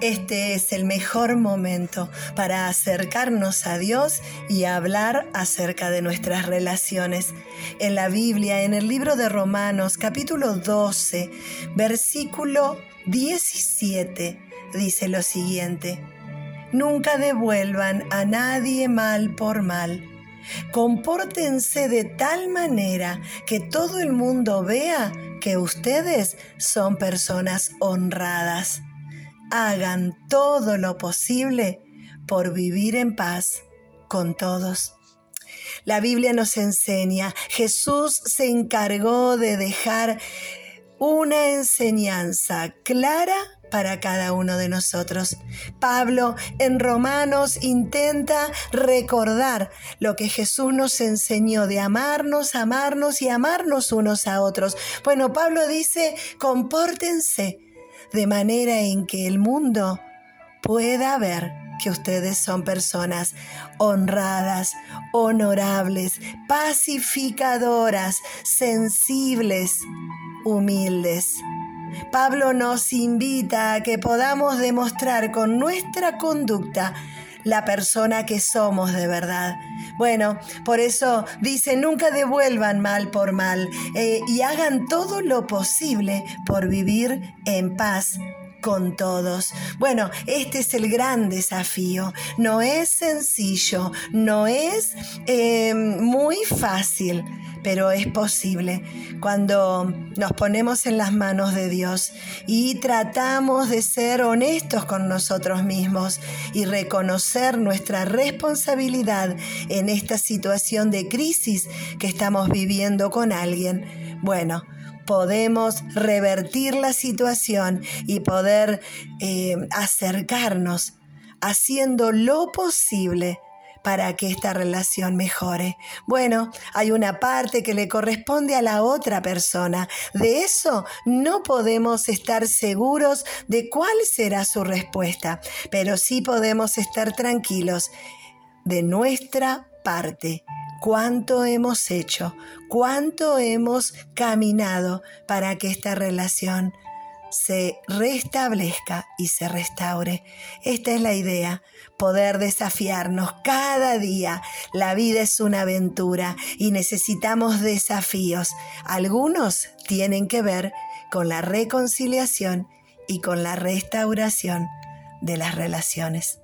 Este es el mejor momento para acercarnos a Dios y hablar acerca de nuestras relaciones. En la Biblia, en el libro de Romanos capítulo 12, versículo 17, dice lo siguiente. Nunca devuelvan a nadie mal por mal. Compórtense de tal manera que todo el mundo vea que ustedes son personas honradas hagan todo lo posible por vivir en paz con todos. La Biblia nos enseña, Jesús se encargó de dejar una enseñanza clara para cada uno de nosotros. Pablo en Romanos intenta recordar lo que Jesús nos enseñó de amarnos, amarnos y amarnos unos a otros. Bueno, Pablo dice, compórtense de manera en que el mundo pueda ver que ustedes son personas honradas, honorables, pacificadoras, sensibles, humildes. Pablo nos invita a que podamos demostrar con nuestra conducta la persona que somos de verdad. Bueno, por eso dice, nunca devuelvan mal por mal eh, y hagan todo lo posible por vivir en paz con todos. Bueno, este es el gran desafío. No es sencillo, no es eh, muy fácil, pero es posible cuando nos ponemos en las manos de Dios y tratamos de ser honestos con nosotros mismos y reconocer nuestra responsabilidad en esta situación de crisis que estamos viviendo con alguien. Bueno, podemos revertir la situación y poder eh, acercarnos haciendo lo posible para que esta relación mejore. Bueno, hay una parte que le corresponde a la otra persona. De eso no podemos estar seguros de cuál será su respuesta, pero sí podemos estar tranquilos de nuestra parte cuánto hemos hecho, cuánto hemos caminado para que esta relación se restablezca y se restaure. Esta es la idea, poder desafiarnos cada día. La vida es una aventura y necesitamos desafíos. Algunos tienen que ver con la reconciliación y con la restauración de las relaciones.